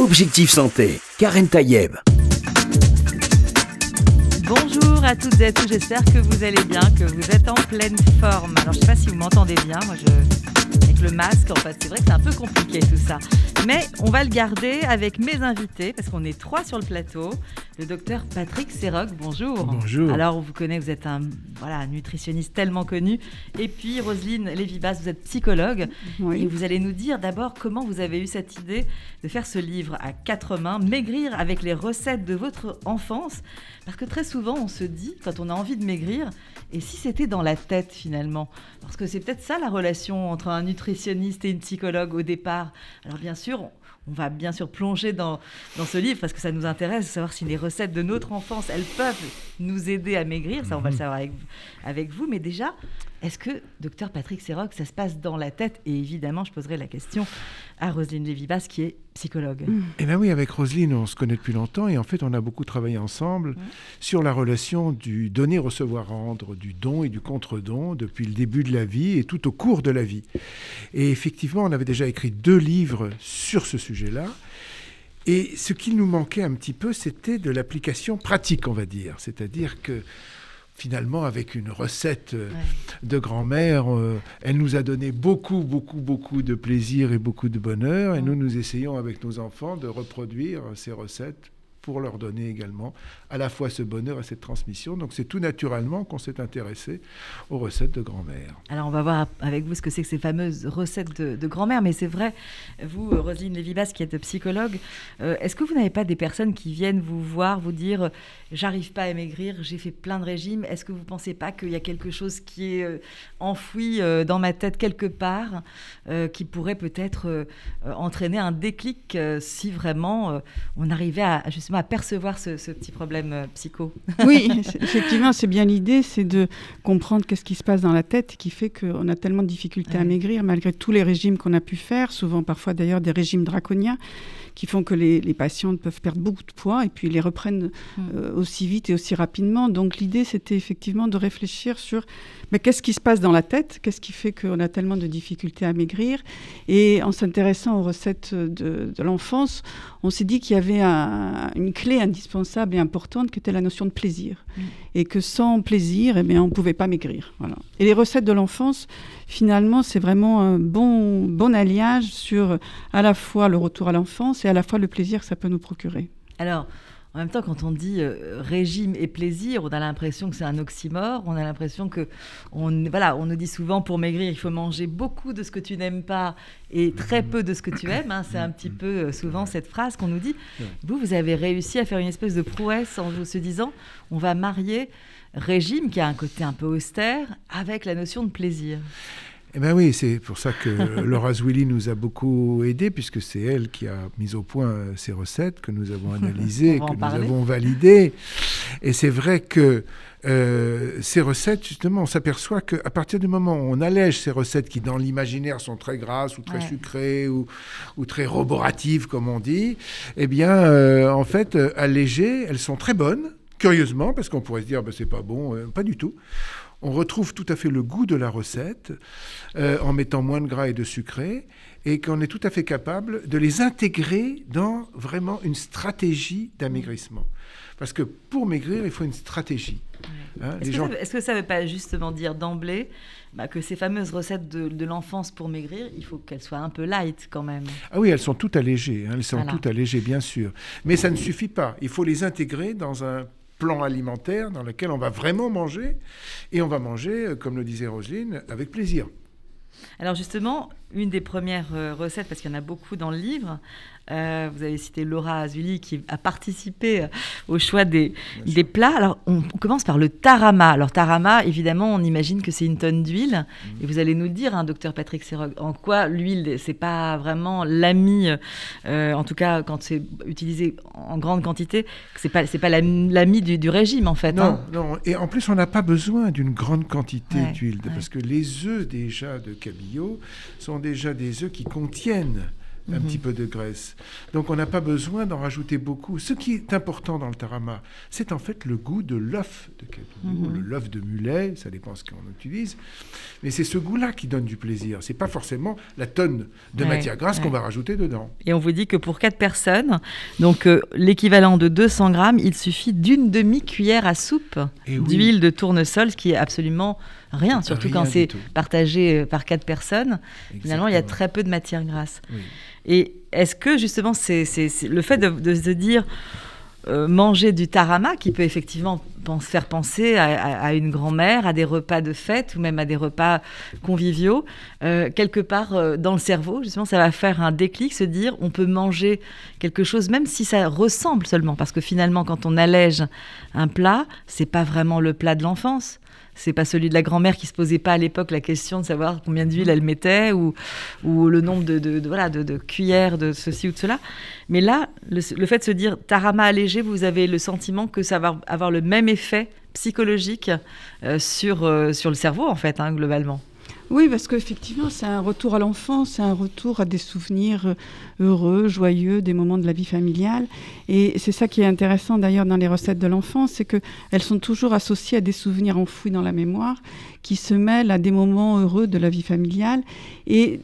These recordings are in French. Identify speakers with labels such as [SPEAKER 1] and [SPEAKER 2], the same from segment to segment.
[SPEAKER 1] Objectif Santé, Karen Tayeb.
[SPEAKER 2] Bonjour à toutes et à tous, j'espère que vous allez bien, que vous êtes en pleine forme. Alors je ne sais pas si vous m'entendez bien, moi je... avec le masque en fait, c'est vrai que c'est un peu compliqué tout ça. Mais on va le garder avec mes invités, parce qu'on est trois sur le plateau. Le docteur Patrick Serroc, bonjour.
[SPEAKER 3] Bonjour.
[SPEAKER 2] Alors on vous connaît, vous êtes un voilà, nutritionniste tellement connu. Et puis Roselyne Lévibas, vous êtes psychologue.
[SPEAKER 4] Oui.
[SPEAKER 2] Et vous allez nous dire d'abord comment vous avez eu cette idée de faire ce livre à quatre mains, maigrir avec les recettes de votre enfance. Parce que très souvent, on se dit, quand on a envie de maigrir, et si c'était dans la tête finalement? Parce que c'est peut-être ça la relation entre un nutritionniste et une psychologue au départ. Alors bien sûr, on- va bien sûr plonger dans, dans ce livre parce que ça nous intéresse de savoir si les recettes de notre enfance, elles peuvent nous aider à maigrir. Ça, on va le savoir avec, avec vous. Mais déjà, est-ce que, docteur Patrick Serroc, ça se passe dans la tête? Et évidemment, je poserai la question à Roselyne Lévibas, qui est psychologue.
[SPEAKER 3] Eh bien oui, avec Roselyne, on se connaît depuis longtemps et en fait, on a beaucoup travaillé ensemble sur la relation du donner, recevoir, rendre, du don et du contre-don depuis le début de la vie et tout au cours de la vie. Et effectivement, on avait déjà écrit deux livres sur ce sujet-là. Et ce qui nous manquait un petit peu, c'était de l'application pratique, on va dire. C'est-à-dire que finalement, avec une recette euh,
[SPEAKER 2] Ouais.
[SPEAKER 3] de grand-mère, euh, elle nous a donné beaucoup, beaucoup, beaucoup de plaisir et beaucoup de bonheur. Et nous, nous essayons avec nos enfants de reproduire ces recettes pour leur donner également à la fois ce bonheur et cette transmission. Donc c'est tout naturellement qu'on s'est intéressé aux recettes de grand-mère.
[SPEAKER 2] Alors, on va voir avec vous ce que c'est que ces fameuses recettes de, grand-mère. Mais c'est vrai, vous, euh, Roselyne Lévibas, qui êtes psychologue, euh, est-ce que vous n'avez pas des personnes qui viennent vous voir, vous dire euh, j'arrive pas à maigrir, j'ai fait plein de régimes Est-ce que vous pensez pas qu'il y a quelque chose qui est enfoui dans ma tête quelque part, qui pourrait peut-être entraîner un déclic si vraiment on arrivait à, justement à percevoir ce, ce petit problème euh, psycho
[SPEAKER 4] Oui, effectivement, c'est bien l'idée, c'est de comprendre qu'est-ce qui se passe dans la tête qui fait qu'on a tellement de difficultés à maigrir malgré tous les régimes qu'on a pu faire, souvent parfois d'ailleurs des régimes draconiens qui font que les, les patientes peuvent perdre beaucoup de poids et puis les reprennent
[SPEAKER 2] Mm.
[SPEAKER 4] euh, aussi vite et aussi rapidement. Donc l'idée, c'était effectivement de réfléchir sur mais qu'est-ce qui se passe dans la tête, qu'est-ce qui fait qu'on a tellement de difficultés à maigrir. Et en s'intéressant aux recettes de, de l'enfance, on s'est dit qu'il y avait un- une clé indispensable et importante qui était la notion de plaisir.
[SPEAKER 2] Mm.
[SPEAKER 4] Et que sans plaisir, eh bien, on ne pouvait pas maigrir. Voilà. Et les recettes de l'enfance, finalement, c'est vraiment un bon, bon alliage sur à la fois le retour à l'enfance et à la fois le plaisir que ça peut nous procurer.
[SPEAKER 2] Alors, en même temps, quand on dit euh, régime et plaisir, on a l'impression que c'est un oxymore. On a l'impression que, on, voilà, on nous dit souvent pour maigrir, il faut manger beaucoup de ce que tu n'aimes pas et très peu de ce que tu aimes. hein. C'est un petit peu euh, souvent cette phrase qu'on nous dit. Vous, vous avez réussi à faire une espèce de prouesse en vous se disant, on va marier régime qui a un côté un peu austère avec la notion de plaisir.
[SPEAKER 3] Eh bien oui, c'est pour ça que Laura Zwilly nous a beaucoup aidés, puisque c'est elle qui a mis au point euh, ces recettes que nous avons analysées, que nous
[SPEAKER 2] parler.
[SPEAKER 3] avons validées. Et c'est vrai que euh, ces recettes, justement, on s'aperçoit qu'à partir du moment où on allège ces recettes qui, dans l'imaginaire, sont très grasses ou très
[SPEAKER 2] Ouais.
[SPEAKER 3] sucrées ou, ou très roboratives, comme on dit, eh bien, euh, en fait, allégées, elles sont très bonnes, curieusement, parce qu'on pourrait se dire, ben, c'est pas bon, euh, pas du tout. On retrouve tout à fait le goût de la recette euh, en mettant moins de gras et de sucré et qu'on est tout à fait capable de les intégrer dans vraiment une stratégie d'amaigrissement. Parce que pour maigrir, il faut une stratégie. Hein,
[SPEAKER 2] Est-ce que,
[SPEAKER 3] gens-
[SPEAKER 2] ça que ne veut pas justement dire d'emblée bah, que ces fameuses recettes de, de l'enfance pour maigrir, il faut qu'elles soient un peu light quand même?
[SPEAKER 3] Ah oui, elles sont toutes allégées, hein, elles sont
[SPEAKER 2] Voilà.
[SPEAKER 3] toutes allégées, bien sûr. Mais ça ne suffit pas. Il faut les intégrer dans un plan alimentaire dans lequel on va vraiment manger, et on va manger, euh, comme le disait Roselyne, avec plaisir.
[SPEAKER 2] Alors justement, une des premières euh, recettes, parce qu'il y en a beaucoup dans le livre, euh, vous avez cité Laura Azuli qui a participé euh, au choix des, des plats. Alors on, on commence par le tarama. Alors tarama, évidemment, on imagine que c'est une tonne d'huile. Et vous allez nous dire, hein, docteur Patrick Serog, en quoi l'huile, c'est pas vraiment l'ami, euh, en tout cas quand c'est utilisé en grande quantité, c'est pas, c'est pas l'ami l'ami du, du régime en fait.
[SPEAKER 3] Non,
[SPEAKER 2] hein.
[SPEAKER 3] non. Et en plus, on n'a pas besoin d'une grande quantité
[SPEAKER 2] Ouais,
[SPEAKER 3] d'huile,
[SPEAKER 2] ouais.
[SPEAKER 3] parce que les œufs déjà de cabillaud sont déjà des œufs qui contiennent un
[SPEAKER 2] Mhm.
[SPEAKER 3] petit peu de graisse. Donc on n'a pas besoin d'en rajouter beaucoup. Ce qui est important dans le tarama, c'est en fait le goût de l'œuf de Cabillaud,
[SPEAKER 2] Mhm.
[SPEAKER 3] le l'œuf de mulet, ça dépend ce qu'on utilise. Mais c'est ce goût-là qui donne du plaisir. C'est pas forcément la tonne de
[SPEAKER 2] Ouais,
[SPEAKER 3] matière grasse
[SPEAKER 2] ouais.
[SPEAKER 3] qu'on va rajouter dedans.
[SPEAKER 2] Et on vous dit que pour 4 personnes, donc euh, l'équivalent de 200 grammes, il suffit d'une demi-cuillère à soupe
[SPEAKER 3] oui.
[SPEAKER 2] d'huile de tournesol, ce qui est absolument rien, surtout
[SPEAKER 3] Rien
[SPEAKER 2] quand c'est partagé euh, par 4 personnes. Finalement, il y a très peu de matière grasse.
[SPEAKER 3] Oui.
[SPEAKER 2] Et est-ce que justement, c'est le fait de, de se dire euh, manger du tarama qui peut effectivement pense- faire penser à, à- à une grand-mère, à des repas de fête ou même à des repas conviviaux, euh, quelque part euh, dans le cerveau, justement, ça va faire un déclic, se dire on peut manger quelque chose même si ça ressemble seulement, parce que finalement, quand on allège un plat, c'est pas vraiment le plat de l'enfance. C'est pas celui de la grand-mère qui se posait pas à l'époque la question de savoir combien d'huile elle mettait ou, ou le nombre de, de- de- voilà, de, de cuillères de ceci ou de cela. Mais là, le, le fait de se dire tarama allégé, vous avez le sentiment que ça va avoir le même effet psychologique euh, sur, euh, sur le cerveau, en fait, hein, globalement?
[SPEAKER 4] Oui, parce qu'effectivement, c'est un retour à l'enfance, c'est un retour à des souvenirs euh, heureux, joyeux, des moments de la vie familiale. Et c'est ça qui est intéressant d'ailleurs dans les recettes de l'enfance, c'est qu'elles sont toujours associées à des souvenirs enfouis dans la mémoire, qui se mêlent à des moments heureux de la vie familiale. Et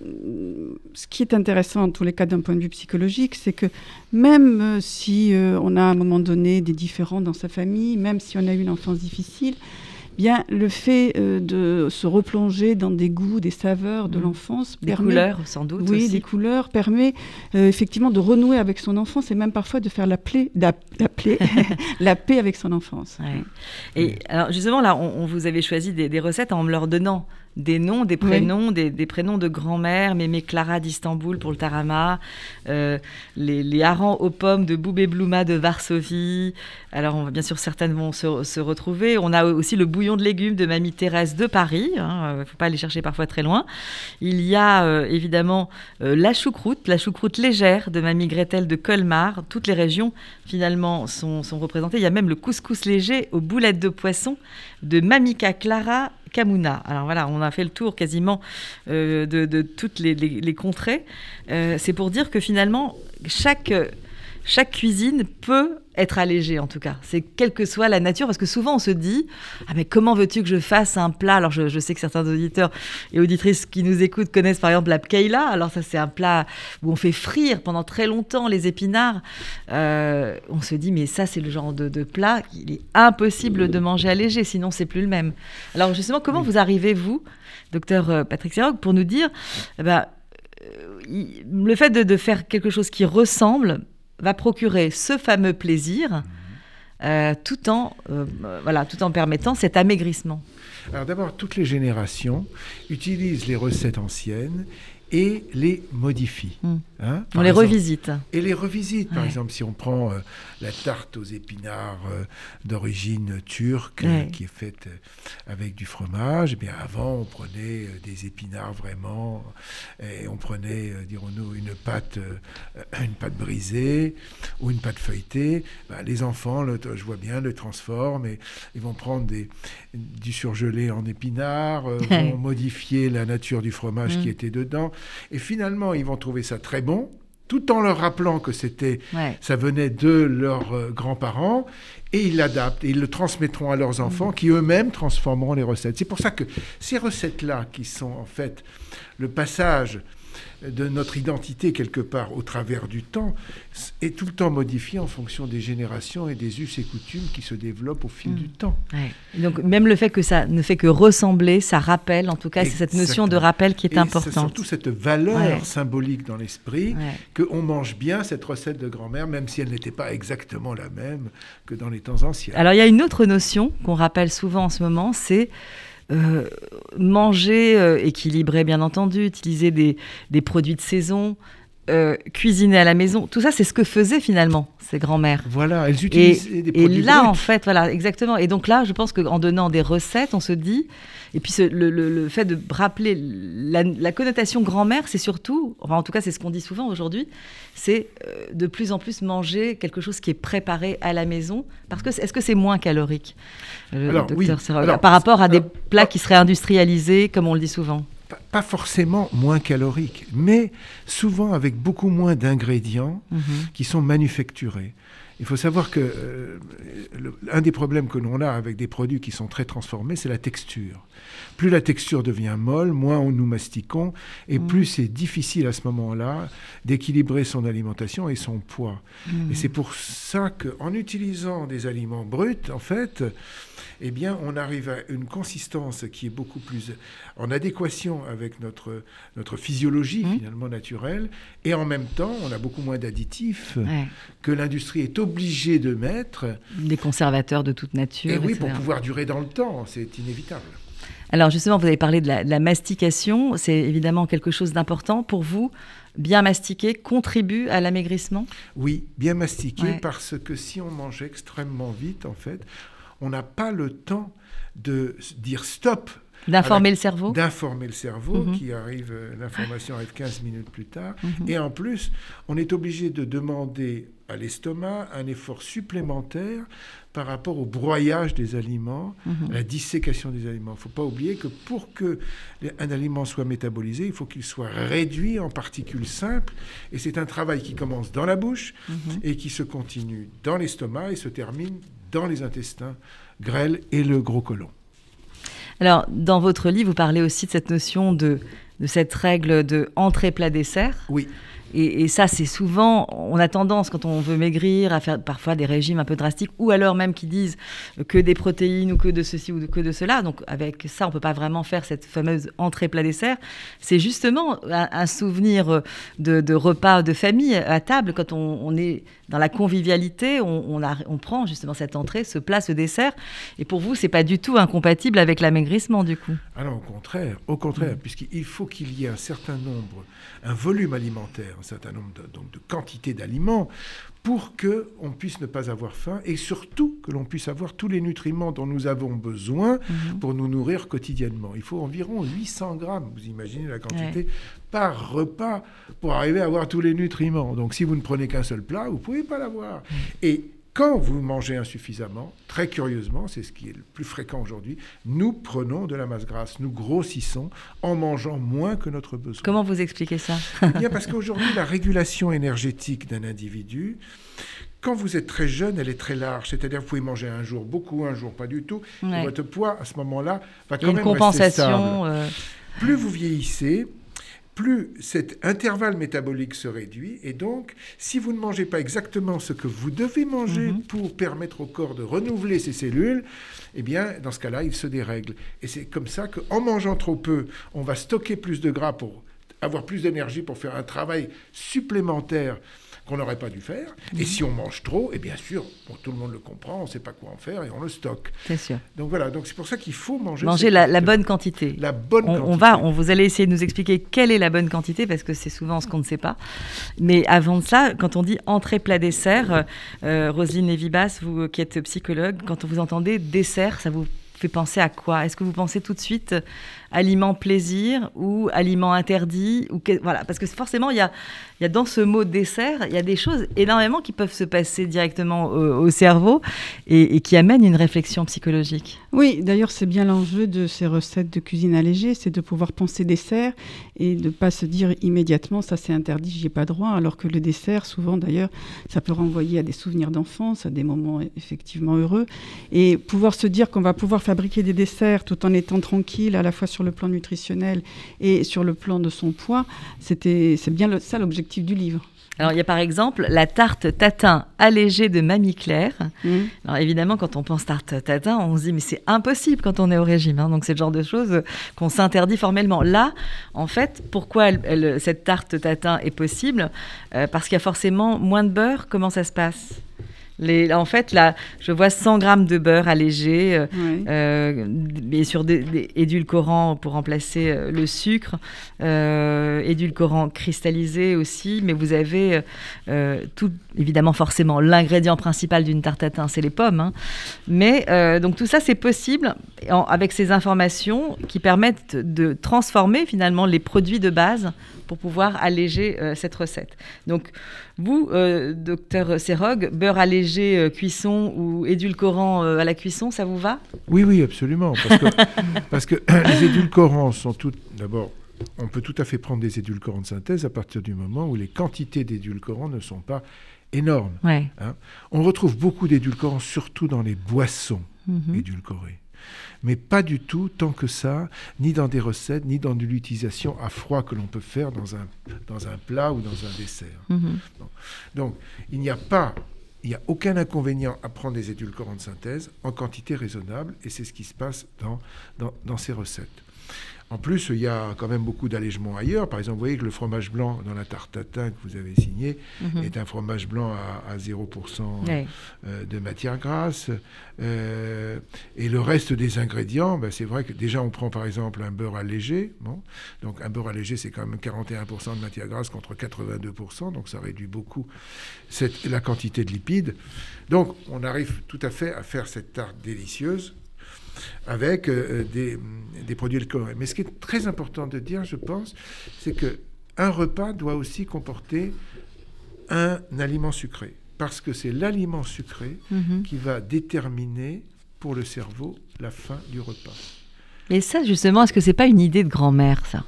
[SPEAKER 4] ce qui est intéressant en tous les cas d'un point de vue psychologique, c'est que même euh, si euh, on a à un moment donné des différends dans sa famille, même si on a eu une enfance difficile, bien le fait euh, de se replonger dans des goûts, des saveurs de
[SPEAKER 2] Mhm.
[SPEAKER 4] l'enfance
[SPEAKER 2] Des
[SPEAKER 4] permet-
[SPEAKER 2] couleurs, sans doute.
[SPEAKER 4] oui,
[SPEAKER 2] aussi.
[SPEAKER 4] des couleurs permet euh, effectivement de renouer avec son enfance et même parfois de faire la, plaie, la, la plaie- la paix avec son enfance.
[SPEAKER 2] Ouais. Et alors justement, là, on, on vous avait choisi des, des recettes en me leur donnant des noms, des prénoms, des, des prénoms de grand-mère, Mémé Clara d'Istanbul pour le tarama, euh, les, les harengs aux pommes de Boubé Blouma de Varsovie. Alors, on va, bien sûr, certaines vont se, se retrouver. On a aussi le bouillon de légumes de Mamie Thérèse de Paris. Il ne faut pas aller chercher parfois très loin. Il y a euh, évidemment euh, la choucroute, la choucroute légère de Mamie Gretel de Colmar. Toutes les régions, finalement, sont, sont représentées. Il y a même le couscous léger aux boulettes de poisson de Mamika Clara Alors voilà, on a fait le tour quasiment euh, de, toutes les, contrées. Euh, C'est pour dire que finalement, chaque cuisine peut être allégée en tout cas. C'est quelle que soit la nature, parce que souvent on se dit ah mais comment veux-tu que je fasse un plat? Alors je, je sais que certains auditeurs et auditrices qui nous écoutent connaissent par exemple la pkeila. Alors ça c'est un plat où on fait frire pendant très longtemps les épinards. Euh, on se dit mais ça c'est le genre de, de plat qu'il est impossible de manger allégé, sinon c'est plus le même. Alors justement comment vous arrivez vous, docteur euh, Patrick Serog, pour nous dire eh ben, euh, le fait de, de faire quelque chose qui ressemble va procurer ce fameux plaisir euh, tout, en, euh, euh, voilà, tout en permettant cet amaigrissement.
[SPEAKER 3] Alors d'abord, toutes les générations utilisent les recettes anciennes et les modifient.
[SPEAKER 2] Mm.
[SPEAKER 3] hein.
[SPEAKER 2] On les
[SPEAKER 3] exemple,
[SPEAKER 2] revisite.
[SPEAKER 3] Et les revisite. Par exemple, si on prend euh, la tarte aux épinards euh, d'origine turque,
[SPEAKER 2] Ouais.
[SPEAKER 3] euh, qui est faite avec du fromage, eh bien avant, on prenait des épinards vraiment, et on prenait, dirons-nous, une pâte, une pâte brisée ou une pâte feuilletée. Ben, les enfants, le- je vois bien, le transforment et ils vont prendre des, du surgelé en épinards, vont modifier la nature du fromage
[SPEAKER 2] Mm.
[SPEAKER 3] qui était dedans. Et finalement, ils vont trouver ça très bon, tout en leur rappelant que c'était,
[SPEAKER 2] Ouais.
[SPEAKER 3] ça venait de leurs euh, grands-parents, et ils l'adaptent, et ils le transmettront à leurs enfants, qui eux-mêmes transformeront les recettes. C'est pour ça que ces recettes-là, qui sont en fait le passage de notre identité quelque part au travers du temps, est tout le temps modifié en fonction des générations et des us et coutumes qui se développent au fil
[SPEAKER 2] Mm.
[SPEAKER 3] du temps.
[SPEAKER 2] Ouais. Donc même le fait que ça ne fait que ressembler, ça rappelle, en tout cas, c'est cette notion de rappel qui est
[SPEAKER 3] Et c'est
[SPEAKER 2] importante.
[SPEAKER 3] surtout cette valeur
[SPEAKER 2] Ouais.
[SPEAKER 3] symbolique dans l'esprit qu'on mange bien cette recette de grand-mère, même si elle n'était pas exactement la même que dans les temps anciens.
[SPEAKER 2] Alors il y a une autre notion qu'on rappelle souvent en ce moment, c'est euh, manger euh, équilibré, bien entendu, utiliser des, des produits de saison, euh, cuisiner à la maison. Tout ça, c'est ce que faisaient finalement ces grands-mères.
[SPEAKER 3] Voilà, elles
[SPEAKER 2] Et,
[SPEAKER 3] utilisaient des
[SPEAKER 2] et
[SPEAKER 3] produits
[SPEAKER 2] là,
[SPEAKER 3] bruts.
[SPEAKER 2] en fait, voilà, exactement. Et donc là, je pense qu'en donnant des recettes, on se dit, et puis ce- le, le- le fait de rappeler la, la connotation grand-mère, c'est surtout, enfin en tout cas c'est ce qu'on dit souvent aujourd'hui, c'est euh, de plus en plus manger quelque chose qui est préparé à la maison, parce que est-ce que c'est moins calorique, le
[SPEAKER 3] Alors,
[SPEAKER 2] docteur
[SPEAKER 3] oui. Alors,
[SPEAKER 2] par rapport à des plats qui seraient industrialisés, comme on le dit souvent?
[SPEAKER 3] Pas, forcément moins calorique, mais souvent avec beaucoup moins d'ingrédients
[SPEAKER 2] Mhm.
[SPEAKER 3] qui sont manufacturés. Il faut savoir que euh, le- un des problèmes que l'on a avec des produits qui sont très transformés, c'est la texture. Plus la texture devient molle, moins on nous mastiquons, et plus c'est difficile à ce moment-là d'équilibrer son alimentation et son poids. Et c'est pour ça qu'en utilisant des aliments bruts, en fait, eh bien, on arrive à une consistance qui est beaucoup plus en adéquation avec notre, notre physiologie
[SPEAKER 2] Mhm.
[SPEAKER 3] finalement naturelle, et en même temps, on a beaucoup moins d'additifs
[SPEAKER 2] Ouais.
[SPEAKER 3] que l'industrie est obligée de mettre,
[SPEAKER 2] Des conservateurs de toute nature.
[SPEAKER 3] et oui,
[SPEAKER 2] etc.
[SPEAKER 3] pour pouvoir durer dans le temps, c'est inévitable.
[SPEAKER 2] Alors justement, vous avez parlé de la, de la mastication. C'est évidemment quelque chose d'important pour vous. Bien mastiquer contribue à l'amaigrissement?
[SPEAKER 3] Oui, bien mastiqué,
[SPEAKER 2] Ouais.
[SPEAKER 3] parce que si on mange extrêmement vite, en fait, on n'a pas le temps de dire stop
[SPEAKER 2] D'informer le cerveau
[SPEAKER 3] d'informer le cerveau,
[SPEAKER 2] Mhm.
[SPEAKER 3] qui arrive, euh, l'information arrive 15 minutes plus tard.
[SPEAKER 2] Mhm.
[SPEAKER 3] Et en plus, on est obligé de demander à l'estomac un effort supplémentaire par rapport au broyage des aliments,
[SPEAKER 2] Mhm.
[SPEAKER 3] à la dissécation des aliments. Il ne faut pas oublier que pour que un aliment soit métabolisé, il faut qu'il soit réduit en particules simples. Et c'est un travail qui commence dans la bouche
[SPEAKER 2] Mhm.
[SPEAKER 3] et qui se continue dans l'estomac et se termine dans les intestins grêles et le gros côlon.
[SPEAKER 2] Alors, dans votre livre, vous parlez aussi de cette notion de, de cette règle de entrée plat dessert.
[SPEAKER 3] Oui.
[SPEAKER 2] Et, et ça, c'est souvent, on a tendance, quand on veut maigrir, à faire parfois des régimes un peu drastiques, ou alors même qui disent que des protéines ou que de ceci ou que de cela. Donc, avec ça, on peut pas vraiment faire cette fameuse entrée plat dessert. C'est justement un, un souvenir de, de repas de famille à table, quand on, on est dans la convivialité, on, on, a- on prend justement cette entrée, ce plat, ce dessert. Et pour vous, c'est pas du tout incompatible avec l'amaigrissement, du coup.
[SPEAKER 3] Non, au contraire, au contraire, puisqu'il faut qu'il y ait un certain nombre, un volume alimentaire, un certain nombre de, donc de quantités d'aliments pour que on puisse ne pas avoir faim et surtout que l'on puisse avoir tous les nutriments dont nous avons besoin pour nous nourrir quotidiennement. Il faut environ 800 grammes, vous imaginez la quantité, par repas pour arriver à avoir tous les nutriments. Donc si vous ne prenez qu'un seul plat, vous ne pouvez pas l'avoir. Et quand vous mangez insuffisamment, très curieusement, c'est ce qui est le plus fréquent aujourd'hui, nous prenons de la masse grasse, nous grossissons en mangeant moins que notre besoin.
[SPEAKER 2] Comment vous expliquez ça?
[SPEAKER 3] Eh Bien parce qu'aujourd'hui, la régulation énergétique d'un individu, quand vous êtes très jeune, elle est très large. C'est-à-dire que vous pouvez manger un jour beaucoup, un jour pas du tout. Et votre poids, à ce moment-là, va
[SPEAKER 2] Il y
[SPEAKER 3] quand
[SPEAKER 2] a une
[SPEAKER 3] même rester stable.
[SPEAKER 2] compensation. euh,
[SPEAKER 3] Plus vous vieillissez, plus cet intervalle métabolique se réduit. Et donc, si vous ne mangez pas exactement ce que vous devez manger
[SPEAKER 2] Mhm.
[SPEAKER 3] pour permettre au corps de renouveler ses cellules, eh bien, dans ce cas-là, il se dérègle. Et c'est comme ça qu'en mangeant trop peu, on va stocker plus de gras pour avoir plus d'énergie pour faire un travail supplémentaire qu'on n'aurait pas dû faire. Et si on mange trop, et bien sûr, bon, tout le monde le comprend, on ne sait pas quoi en faire et on le stocke.
[SPEAKER 2] C'est sûr.
[SPEAKER 3] Donc voilà, donc c'est pour ça qu'il faut manger,
[SPEAKER 2] Manger la, bonne quantité.
[SPEAKER 3] la bonne
[SPEAKER 2] On,
[SPEAKER 3] quantité.
[SPEAKER 2] on va, on, vous allez essayer de nous expliquer quelle est la bonne quantité parce que c'est souvent ce qu'on ne sait pas. Mais avant de ça, quand on dit entrée plat dessert, euh, Roselyne Lévibas, vous qui êtes psychologue, quand vous entendez dessert, ça vous fait penser à quoi? Est-ce que vous pensez tout de suite euh, aliment plaisir ou aliment interdit ou que- voilà parce que forcément il y a, y a dans ce mot dessert il y a des choses énormément qui peuvent se passer directement au, au cerveau et, et qui amènent une réflexion psychologique.
[SPEAKER 4] Oui, d'ailleurs, c'est bien l'enjeu de ces recettes de cuisine allégée, c'est de pouvoir penser dessert et de ne pas se dire immédiatement ça c'est interdit, j'y ai pas droit, alors que le dessert, souvent d'ailleurs, ça peut renvoyer à des souvenirs d'enfance, à des moments effectivement heureux. Et pouvoir se dire qu'on va pouvoir fabriquer des desserts tout en étant tranquille, à la fois sur le plan nutritionnel et sur le plan de son poids, c'était, c'est bien le- ça l'objectif du livre.
[SPEAKER 2] Alors, il y a par exemple la tarte tatin allégée de Mamie Claire.
[SPEAKER 4] Mhm.
[SPEAKER 2] Alors, évidemment, quand on pense tarte tatin, on se dit, mais c'est impossible quand on est au régime. hein. Donc, c'est le genre de choses qu'on s'interdit formellement. Là, en fait, pourquoi elle- elle- cette tarte tatin est possible? Euh, Parce qu'il y a forcément moins de beurre. Comment ça se passe? Les, en fait, là, je vois 100 grammes de beurre allégé. euh,
[SPEAKER 4] Ouais.
[SPEAKER 2] euh, bien sûr des, des édulcorants pour remplacer euh, le sucre, euh, édulcorants cristallisés aussi, mais vous avez tout, évidemment forcément l'ingrédient principal d'une tarte tatin, c'est les pommes, hein. mais donc tout ça c'est possible en- avec ces informations qui permettent de transformer finalement les produits de base pour pouvoir alléger euh, cette recette. Donc vous, euh, docteur Serog, beurre allégé euh, cuisson ou édulcorant à la cuisson, ça vous va?
[SPEAKER 3] Oui, oui, absolument. Parce que, parce que les édulcorants sont tout d'abord on peut tout à fait prendre des édulcorants de synthèse à partir du moment où les quantités d'édulcorants ne sont pas énormes.
[SPEAKER 2] Ouais.
[SPEAKER 3] hein. On retrouve beaucoup d'édulcorants, surtout dans les boissons
[SPEAKER 2] Mhm.
[SPEAKER 3] édulcorées. Mais pas du tout tant que ça, ni dans des recettes, ni dans de l'utilisation à froid que l'on peut faire dans un, dans un plat ou dans un dessert.
[SPEAKER 2] Mhm.
[SPEAKER 3] Donc, il n'y a pas, il n'y a aucun inconvénient à prendre des édulcorants de synthèse en quantité raisonnable, et c'est ce qui se passe dans, dans, dans ces recettes. En plus, il y a quand même beaucoup d'allègements ailleurs. Par exemple, vous voyez que le fromage blanc dans la tarte tatin que vous avez signé
[SPEAKER 2] Mhm.
[SPEAKER 3] est un fromage blanc à, à 0%
[SPEAKER 2] Ouais.
[SPEAKER 3] euh, de matière grasse. Euh, et le reste des ingrédients, ben, c'est vrai que déjà on prend par exemple un beurre allégé. Bon. Donc un beurre allégé, c'est quand même 41% de matière grasse contre 82%. Donc ça réduit beaucoup cette, la quantité de lipides. Donc on arrive tout à fait à faire cette tarte délicieuse avec euh, des, des produits alcooliques. Mais ce qui est très important de dire, je pense, c'est que un repas doit aussi comporter un aliment sucré. Parce que c'est l'aliment sucré
[SPEAKER 2] Mhm.
[SPEAKER 3] qui va déterminer pour le cerveau la fin du repas.
[SPEAKER 2] Et ça, justement, est-ce que c'est pas une idée de grand-mère, ça?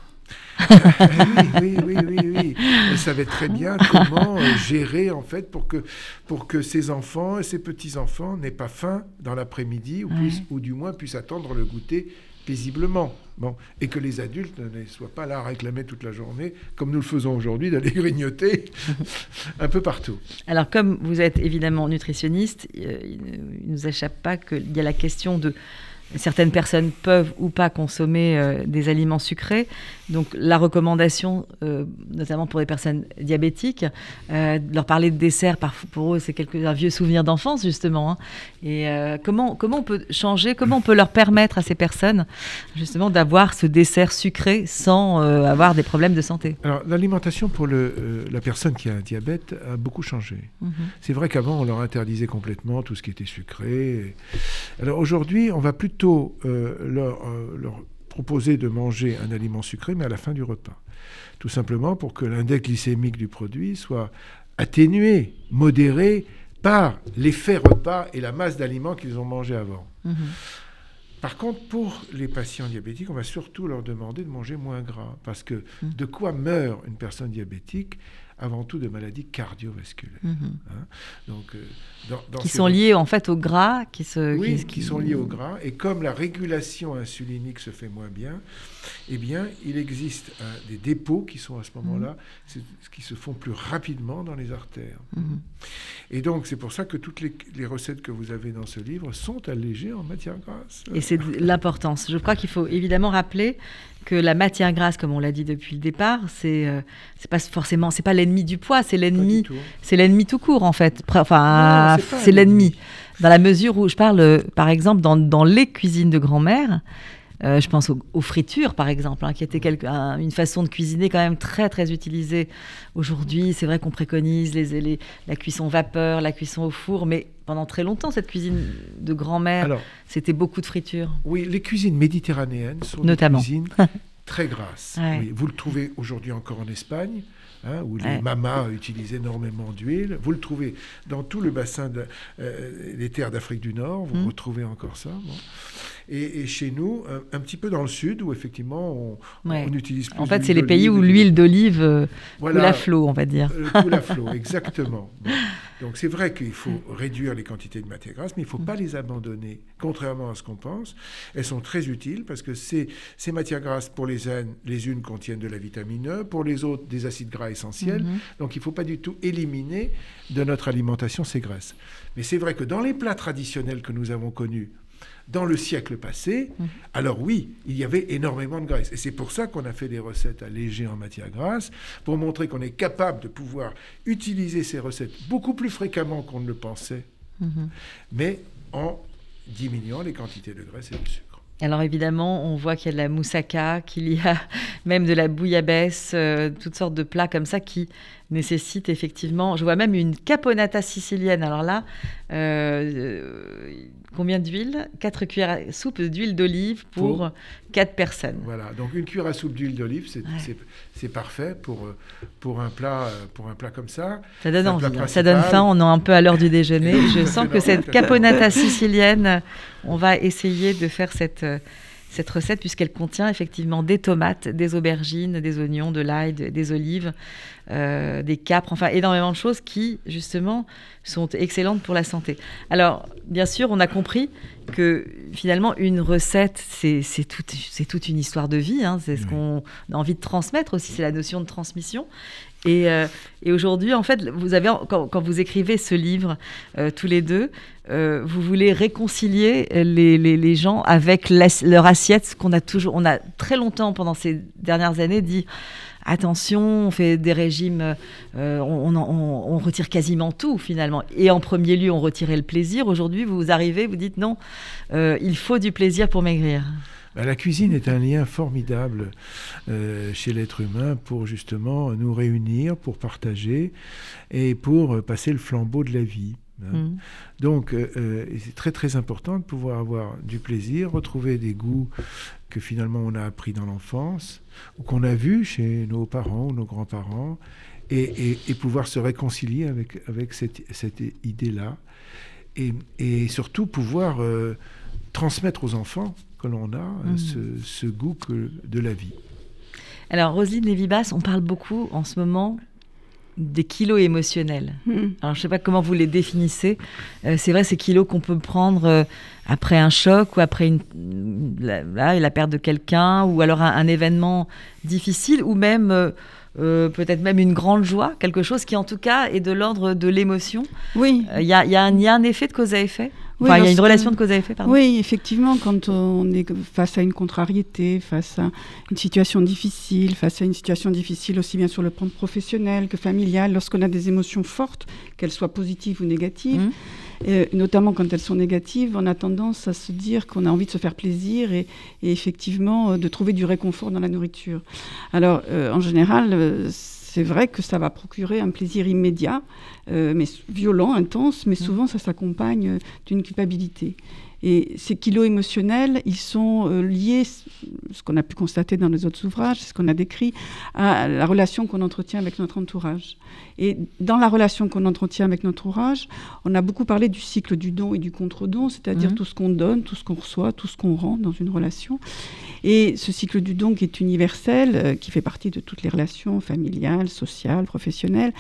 [SPEAKER 3] Oui, oui, oui, oui. Elle savait très bien comment euh, gérer en fait pour que, pour que ses enfants et ses petits-enfants n'aient pas faim dans l'après-midi ou, ou du moins puissent attendre le goûter paisiblement. Bon. Et que les adultes ne soient pas là à réclamer toute la journée, comme nous le faisons aujourd'hui, d'aller grignoter un peu partout.
[SPEAKER 2] Alors, comme vous êtes évidemment nutritionniste, euh, il ne nous échappe pas qu'il y a la question de certaines personnes peuvent ou pas consommer euh, des aliments sucrés. Donc, la recommandation, euh, notamment pour les personnes diabétiques, euh, de leur parler de dessert, pour eux, c'est quelque, un vieux souvenir d'enfance, justement. hein. Et euh, comment, comment on peut changer, comment on peut leur permettre à ces personnes, justement, d'avoir ce dessert sucré sans euh, avoir des problèmes de santé?
[SPEAKER 3] Alors, l'alimentation pour le, euh, la personne qui a un diabète a beaucoup changé.
[SPEAKER 2] Mhm.
[SPEAKER 3] C'est vrai qu'avant, on leur interdisait complètement tout ce qui était sucré. Alors aujourd'hui, on va plutôt euh, leur, euh, leur proposer de manger un aliment sucré, mais à la fin du repas. Tout simplement pour que l'index glycémique du produit soit atténué, modéré par l'effet repas et la masse d'aliments qu'ils ont mangé avant.
[SPEAKER 2] Mhm.
[SPEAKER 3] Par contre, pour les patients diabétiques, on va surtout leur demander de manger moins gras. Parce que
[SPEAKER 2] Mm.
[SPEAKER 3] de quoi meurt une personne diabétique Avant tout de maladies cardiovasculaires.
[SPEAKER 2] Mhm.
[SPEAKER 3] Donc, euh, dans, dans
[SPEAKER 2] qui sont liés en fait au gras, qui se,
[SPEAKER 3] oui, qui, sont liés au gras. Et comme la régulation insulinique se fait moins bien, eh bien, il existe euh, des dépôts qui sont à ce moment-là, c'est- qui se font plus rapidement dans les artères.
[SPEAKER 2] Mhm.
[SPEAKER 3] Et donc, c'est pour ça que toutes les, les recettes que vous avez dans ce livre sont allégées en matière grasse.
[SPEAKER 2] Et c'est l'importance. Je crois qu'il faut évidemment rappeler que la matière grasse, comme on l'a dit depuis le départ, c'est euh, c'est pas forcément, c'est pas l'ennemi du poids, c'est l'ennemi,
[SPEAKER 3] tout.
[SPEAKER 2] c'est l'ennemi tout court en fait. Enfin,
[SPEAKER 3] c'est
[SPEAKER 2] l'ennemi.
[SPEAKER 3] ennemi.
[SPEAKER 2] Dans la mesure où je parle, euh, par exemple, dans, dans les cuisines de grand-mère, euh, je pense aux, aux fritures, par exemple, hein, qui était quelque- un- une façon de cuisiner quand même très très utilisée aujourd'hui. C'est vrai qu'on préconise les, les- la cuisson vapeur, la cuisson au four, mais pendant très longtemps, cette cuisine de grand-mère, c'était beaucoup de fritures.
[SPEAKER 3] oui, les cuisines méditerranéennes sont
[SPEAKER 2] Notamment.
[SPEAKER 3] des cuisines très.
[SPEAKER 2] Ouais.
[SPEAKER 3] Oui, vous le trouvez aujourd'hui encore en Espagne, hein, où
[SPEAKER 2] Ouais.
[SPEAKER 3] les mamas utilisent énormément d'huile. Vous le trouvez dans tout le bassin de- euh, des terres d'Afrique du Nord, vous
[SPEAKER 2] Mm.
[SPEAKER 3] retrouvez encore ça. bon. Et, et chez nous, un, un petit peu dans le sud, où effectivement on,
[SPEAKER 2] Ouais.
[SPEAKER 3] on utilise plus
[SPEAKER 2] En fait, c'est les pays où l'huile d'olive euh,
[SPEAKER 3] Voilà.
[SPEAKER 2] coule à flot, on va dire.
[SPEAKER 3] Euh, coule à flot, exactement. Bon. Donc c'est vrai qu'il faut réduire les quantités de matières grasses, mais il ne faut pas les abandonner, contrairement à ce qu'on pense. Elles sont très utiles parce que ces, ces matières grasses, pour les unes, les unes contiennent de la vitamine E, pour les autres des acides gras essentiels.
[SPEAKER 2] Mhm.
[SPEAKER 3] Donc il ne faut pas du tout éliminer de notre alimentation ces graisses. Mais c'est vrai que dans les plats traditionnels que nous avons connus, dans le siècle passé,
[SPEAKER 2] Mhm.
[SPEAKER 3] alors oui, il y avait énormément de graisse. Et c'est pour ça qu'on a fait des recettes allégées en matière grasse, pour montrer qu'on est capable de pouvoir utiliser ces recettes beaucoup plus fréquemment qu'on ne le pensait,
[SPEAKER 2] Mhm.
[SPEAKER 3] mais en diminuant les quantités de graisse et de sucre.
[SPEAKER 2] Alors évidemment, on voit qu'il y a de la moussaka, qu'il y a même de la bouillabaisse, euh, toutes sortes de plats comme ça qui nécessitent effectivement. Je vois même une caponata sicilienne. Alors là, euh, euh, combien d'huile 4 cuillères à soupe d'huile d'olive pour
[SPEAKER 3] Pour-
[SPEAKER 2] 4 personnes.
[SPEAKER 3] Voilà, donc une cuillère à soupe d'huile d'olive, c'est
[SPEAKER 2] Ouais.
[SPEAKER 3] parfait pour, euh, pour, un plat, pour un plat comme ça.
[SPEAKER 2] Ça donne envie, hein. ça donne faim, on est un peu à l'heure du déjeuner. Je sens que cette caponata sicilienne, on va essayer de faire cette, cette recette puisqu'elle contient effectivement des tomates, des aubergines, des oignons, de l'ail, des olives, euh, des capres, enfin énormément de choses qui justement sont excellentes pour la santé. Alors bien sûr, on a compris que finalement une recette, c'est toute, toute une histoire de vie, hein. c'est ce qu'on a envie de transmettre aussi, c'est la notion de transmission. Et, euh, et aujourd'hui, en fait, vous avez, quand, vous écrivez ce livre, euh, tous les deux, euh, vous voulez réconcilier les, gens avec leur assiette, ce qu'on a toujours, on a très longtemps pendant ces dernières années dit attention, on fait des régimes, on, retire quasiment tout finalement. Et en premier lieu, on retirait le plaisir. Aujourd'hui, vous arrivez, vous dites non, il faut du plaisir pour maigrir.
[SPEAKER 3] Bah, la cuisine est un lien formidable euh, chez l'être humain pour justement nous réunir, pour partager et pour euh, passer le flambeau de la vie. Hein. Mm. Donc, euh, c'est très très important de pouvoir avoir du plaisir, retrouver des goûts que finalement on a appris dans l'enfance ou qu'on a vus chez nos parents ou nos grands-parents et, pouvoir se réconcilier avec, avec cette, cette idée-là et, et, surtout pouvoir transmettre aux enfants que l'on a euh, hmm. ce, goût que de la vie.
[SPEAKER 2] Alors, Roselyne Lévy-Basse, on parle beaucoup en ce moment des kilos émotionnels. Hmm. Alors, je ne sais pas comment vous les définissez. Euh, c'est vrai, ces kilos qu'on peut prendre euh, après un choc ou après une, la, la perte de quelqu'un ou alors un, événement difficile ou même... peut-être même une grande joie, quelque chose qui en tout cas est de l'ordre de l'émotion.
[SPEAKER 4] Oui.
[SPEAKER 2] Il y, y, a un effet de cause à effet? Il y a une relation de cause à effet, pardon.
[SPEAKER 4] Oui, effectivement, quand on est face à une contrariété, face à une situation difficile, face à une situation difficile aussi bien sur le plan professionnel que familial, lorsqu'on a des émotions fortes, qu'elles soient positives ou négatives, mmh. et notamment quand elles sont négatives, on a tendance à se dire qu'on a envie de se faire plaisir et, effectivement euh, de trouver du réconfort dans la nourriture. Alors, euh, en général, euh, c'est vrai que ça va procurer un plaisir immédiat, euh, mais violent, intense, mais mm. souvent ça s'accompagne euh, d'une culpabilité. Et ces kilos émotionnels, ils sont euh, liés, ce qu'on a pu constater dans les autres ouvrages, ce qu'on a décrit, à la relation qu'on entretient avec notre entourage. Et dans la relation qu'on entretient avec notre entourage, on a beaucoup parlé du cycle du don et du contre-don, c'est-à-dire mmh. tout ce qu'on donne, tout ce qu'on reçoit, tout ce qu'on rend dans une relation. Et ce cycle du don qui est universel, euh, qui fait partie de toutes les relations familiales, sociales, professionnelles,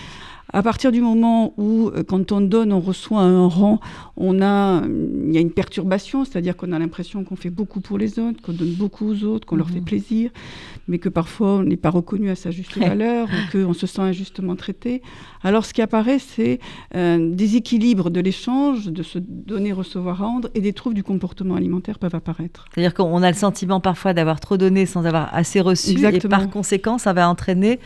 [SPEAKER 4] à partir du moment où, euh, quand on donne, on reçoit un rang, on a, il y a une perturbation, c'est-à-dire qu'on a l'impression qu'on fait beaucoup pour les autres, qu'on donne beaucoup aux autres, qu'on leur fait mmh. plaisir, mais que parfois on n'est pas reconnu à sa juste valeur, ou qu'on se sent injustement traité. Alors ce qui apparaît, c'est un déséquilibre de l'échange, de se donner, recevoir, rendre, et des troubles du comportement alimentaire peuvent apparaître.
[SPEAKER 2] C'est-à-dire qu'on a le sentiment parfois d'avoir trop donné sans avoir assez reçu, et par conséquent, ça va entraîner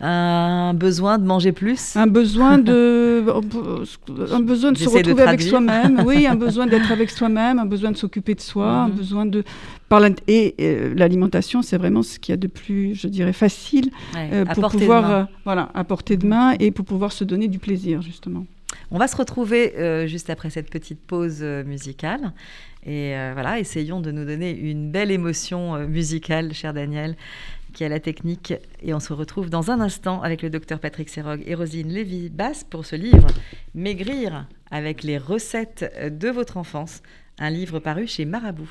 [SPEAKER 2] un besoin de manger plus.
[SPEAKER 4] Un besoin de, un besoin de se retrouver avec soi-même, oui, un besoin d'être avec soi-même, un besoin de s'occuper de soi, un mhm. besoin de et euh, l'alimentation, c'est vraiment ce qu'il y a de plus, je dirais, facile
[SPEAKER 2] euh, pour pouvoir, euh,
[SPEAKER 4] voilà, apporter de main et pour pouvoir se donner du plaisir, justement.
[SPEAKER 2] On va se retrouver juste après cette petite pause musicale. Et voilà, essayons de nous donner une belle émotion musicale, cher Daniel, qui a la technique. Et on se retrouve dans un instant avec le docteur Patrick Serog et Rosine Lévy-Basse pour ce livre Maigrir avec les recettes de votre enfance, un livre paru chez Marabout.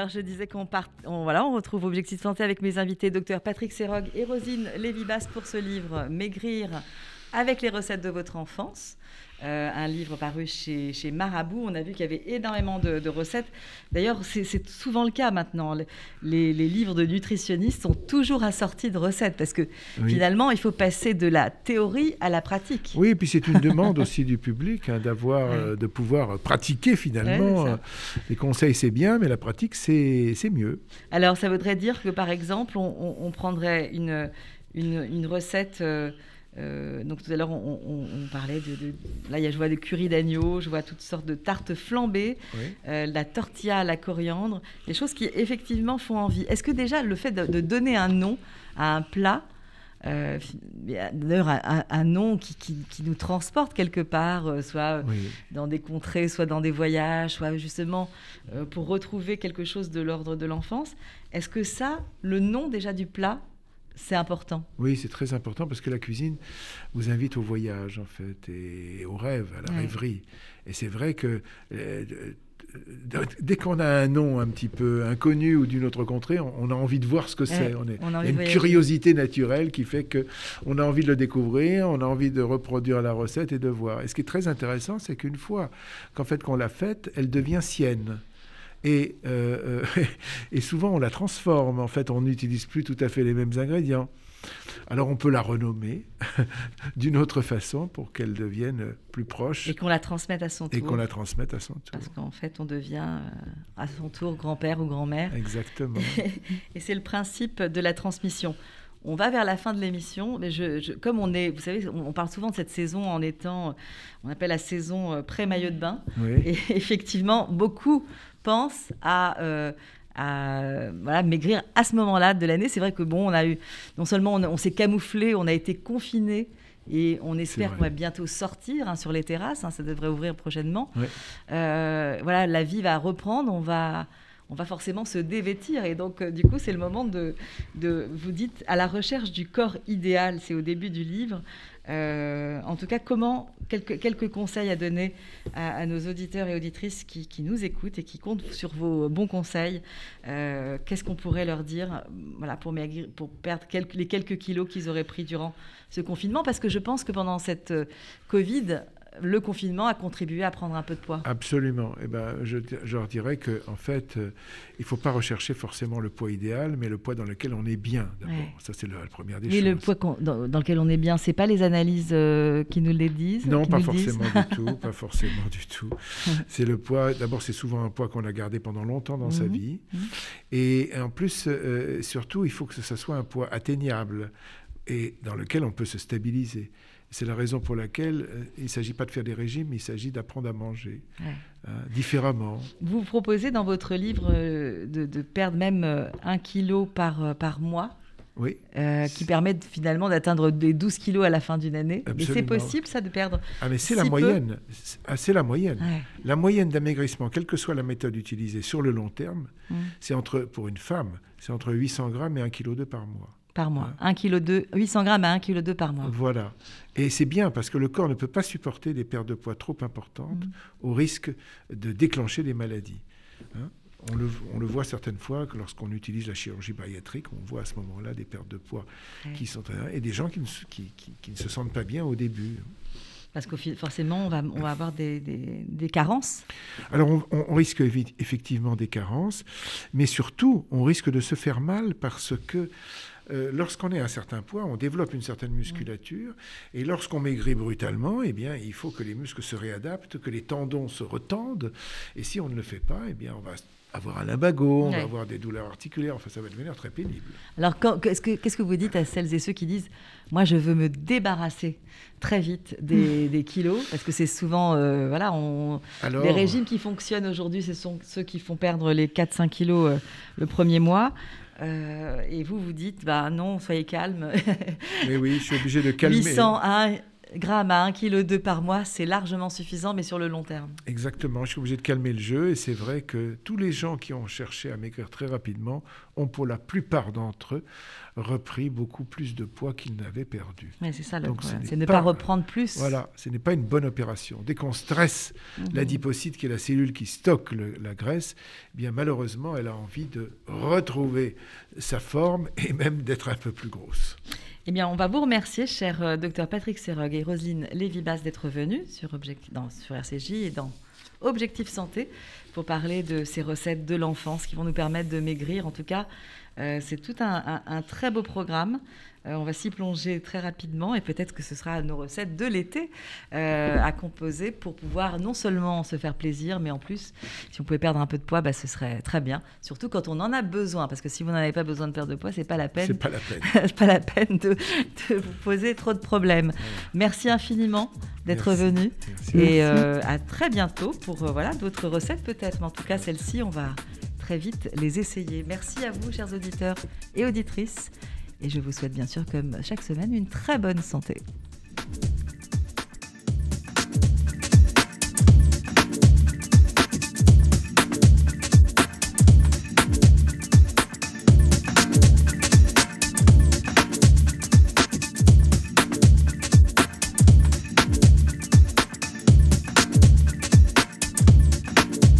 [SPEAKER 2] Alors, je disais qu'on part, on, retrouve Objectif Santé avec mes invités, docteur Patrick Serog et Rosine Lévy-Basse pour ce livre Maigrir avec les recettes de votre enfance. Euh, un livre paru chez, chez, Marabout. On a vu qu'il y avait énormément de, de recettes. D'ailleurs, c'est souvent le cas maintenant. Les, les, livres de nutritionnistes sont toujours assortis de recettes parce que oui. finalement, il faut passer de la théorie à la pratique.
[SPEAKER 3] Oui, et puis c'est une demande aussi du public hein, d'avoir, euh, de pouvoir pratiquer finalement. Ouais, les conseils, c'est bien, mais la pratique, c'est mieux.
[SPEAKER 2] Alors, ça voudrait dire que par exemple, on, on, on prendrait une, une, une recette. Euh, euh, donc tout à l'heure, on, on, on, parlait de, de, Là, je vois des curry d'agneau, je vois toutes sortes de tartes flambées, oui. euh, la tortilla à la coriandre, des choses qui effectivement font envie. Est-ce que déjà le fait de, de, donner un nom à un plat, euh, d'ailleurs un, nom qui, qui, qui, nous transporte quelque part, soit oui. dans des contrées, soit dans des voyages, soit justement pour retrouver quelque chose de l'ordre de l'enfance, est-ce que ça, le nom déjà du plat, c'est important.
[SPEAKER 3] Oui, c'est très important parce que la cuisine vous invite au voyage, en fait, et au rêve, à la ouais. rêverie. Et c'est vrai que euh, dès qu'on a un nom un petit peu inconnu ou d'une autre contrée, on, on, a envie de voir ce que c'est. on, on, a une curiosité naturelle qui fait qu'on a envie de le découvrir, on a envie de reproduire la recette et de voir. Et ce qui est très intéressant, c'est qu'une fois qu'en fait qu'on l'a faite, elle devient sienne. Et, euh, et, souvent, on la transforme. En fait, on n'utilise plus tout à fait les mêmes ingrédients. Alors, on peut la renommer d'une autre façon pour qu'elle devienne plus proche.
[SPEAKER 2] Et qu'on la transmette à son tour.
[SPEAKER 3] Et qu'on la transmette à son tour.
[SPEAKER 2] Parce qu'en fait, on devient à son tour grand-père ou grand-mère.
[SPEAKER 3] Exactement.
[SPEAKER 2] et c'est le principe de la transmission. On va vers la fin de l'émission, mais je, je, comme on est, vous savez, on, parle souvent de cette saison en étant, on appelle la saison euh, pré-maillot de bain.
[SPEAKER 3] Oui.
[SPEAKER 2] Et effectivement, beaucoup pense à, euh, à voilà, maigrir à ce moment-là de l'année. C'est vrai que bon, on a eu non seulement on, on s'est camouflé, on a été confiné. Et on espère qu'on va bientôt sortir hein, sur les terrasses. Hein, ça devrait ouvrir prochainement. Euh, voilà, la vie va reprendre. On va, on va forcément se dévêtir. Et donc, euh, du coup, c'est le moment de, de, vous dites, à la recherche du corps idéal. C'est au début du livre. Euh, en tout cas, comment quelques, conseils à donner à, nos auditeurs et auditrices qui, nous écoutent et qui comptent sur vos bons conseils euh, Qu'est-ce qu'on pourrait leur dire pour, perdre les quelques kilos qu'ils auraient pris durant ce confinement? Parce que je pense que pendant cette euh, Covid, le confinement a contribué à prendre un peu de poids.
[SPEAKER 3] Absolument. Eh ben, je, je, leur dirais qu'en en fait, euh, il ne faut pas rechercher forcément le poids idéal, mais le poids dans lequel on est bien. D'abord, ouais. ça c'est la première des
[SPEAKER 2] mais
[SPEAKER 3] choses.
[SPEAKER 2] Mais le poids dans, dans, lequel on est bien, c'est pas les analyses euh, qui nous les disent.
[SPEAKER 3] Non, pas forcément du tout, pas forcément du tout. C'est le poids. D'abord, c'est souvent un poids qu'on a gardé pendant longtemps dans mmh. sa vie, mmh. et en plus, euh, surtout, il faut que ce soit un poids atteignable et dans lequel on peut se stabiliser. C'est la raison pour laquelle euh, il ne s'agit pas de faire des régimes, il s'agit d'apprendre à manger ouais. euh, différemment.
[SPEAKER 2] Vous proposez dans votre livre euh, de, de, perdre même un kilo par, par mois.
[SPEAKER 3] Oui.
[SPEAKER 2] Euh, qui permettent finalement d'atteindre des 12 kilos à la fin d'une année. Et c'est possible, ça, de perdre
[SPEAKER 3] Ah, mais c'est si la moyenne. Ah, c'est la moyenne. La moyenne d'amaigrissement, quelle que soit la méthode utilisée sur le long terme, mmh. c'est entre, pour une femme, c'est entre 800 grammes et 1,2 kg par mois.
[SPEAKER 2] Par mois. 1 kg 2, 800 grammes à 1 kg 2 par mois.
[SPEAKER 3] Voilà. Et c'est bien parce que le corps ne peut pas supporter des pertes de poids trop importantes
[SPEAKER 2] Mhm.
[SPEAKER 3] au risque de déclencher des maladies. Hein. on, le, on le voit certaines fois que lorsqu'on utilise la chirurgie bariatrique, on voit à ce moment-là des pertes de poids
[SPEAKER 2] Ouais.
[SPEAKER 3] qui sont et des gens qui ne, se- qui- qui- qui ne se sentent pas bien au début.
[SPEAKER 2] Parce que forcément, on va, on va avoir des, des- des carences.
[SPEAKER 3] Alors on, risque effectivement des carences, mais surtout on risque de se faire mal parce que euh, lorsqu'on est à un certain poids, on développe une certaine musculature, et lorsqu'on maigrit brutalement, eh bien, il faut que les muscles se réadaptent, que les tendons se retendent, et si on ne le fait pas, eh bien, on va avoir un lumbago, on
[SPEAKER 2] Ouais.
[SPEAKER 3] va avoir des douleurs articulaires, enfin, ça va devenir très pénible.
[SPEAKER 2] Alors, qu'est-ce que, qu'est-ce que vous dites à celles et ceux qui disent Moi, je veux me débarrasser très vite des, des kilos Parce que c'est souvent, euh, voilà, on,
[SPEAKER 3] Alors,
[SPEAKER 2] les régimes qui fonctionnent aujourd'hui, ce sont ceux qui font perdre les 4-5 kilos euh, le premier mois. Euh, et vous, vous dites Bah non, soyez calme.
[SPEAKER 3] mais oui, je suis obligé de calmer.
[SPEAKER 2] 800 à 1 grammes à 1 kg 2 par mois, c'est largement suffisant, mais sur le long terme.
[SPEAKER 3] Exactement, je suis obligé de calmer le jeu et c'est vrai que tous les gens qui ont cherché à maigrir très rapidement ont pour la plupart d'entre eux repris beaucoup plus de poids qu'ils n'avaient perdu.
[SPEAKER 2] Mais c'est ça le
[SPEAKER 3] Donc,
[SPEAKER 2] problème,
[SPEAKER 3] ce
[SPEAKER 2] c'est ne pas,
[SPEAKER 3] pas-
[SPEAKER 2] reprendre plus.
[SPEAKER 3] Voilà, ce n'est pas une bonne opération. Dès qu'on stresse
[SPEAKER 2] Mhm.
[SPEAKER 3] l'adipocyte, qui est la cellule qui stocke le- la graisse, eh bien malheureusement, elle a envie de retrouver sa forme et même d'être un peu plus grosse.
[SPEAKER 2] Eh bien, on va vous remercier, cher euh, docteur Patrick Serog et Roselyne Lévy-Bass, d'être venus sur, RCJ et dans Objectif Santé pour parler de ces recettes de l'enfance qui vont nous permettre de maigrir. En tout cas, c'est tout un, un- un très beau programme. Euh, on va s'y plonger très rapidement et peut-être que ce sera nos recettes de l'été euh, à composer pour pouvoir non seulement se faire plaisir, mais en plus, si on pouvait perdre un peu de poids, bah, ce serait très bien. Surtout quand on en a besoin, parce que si vous n'en avez pas besoin de perdre de poids, c'est pas la peine
[SPEAKER 3] C'est pas la peine.
[SPEAKER 2] c'est pas la peine de, de vous poser trop de problèmes. Merci infiniment d'être venu et euh, à très bientôt pour euh, voilà d'autres recettes peut-être. Mais en tout cas, celles-ci, on va très vite les essayer. Merci à vous, chers auditeurs et auditrices. Et je vous souhaite bien sûr, comme chaque semaine, une très bonne santé.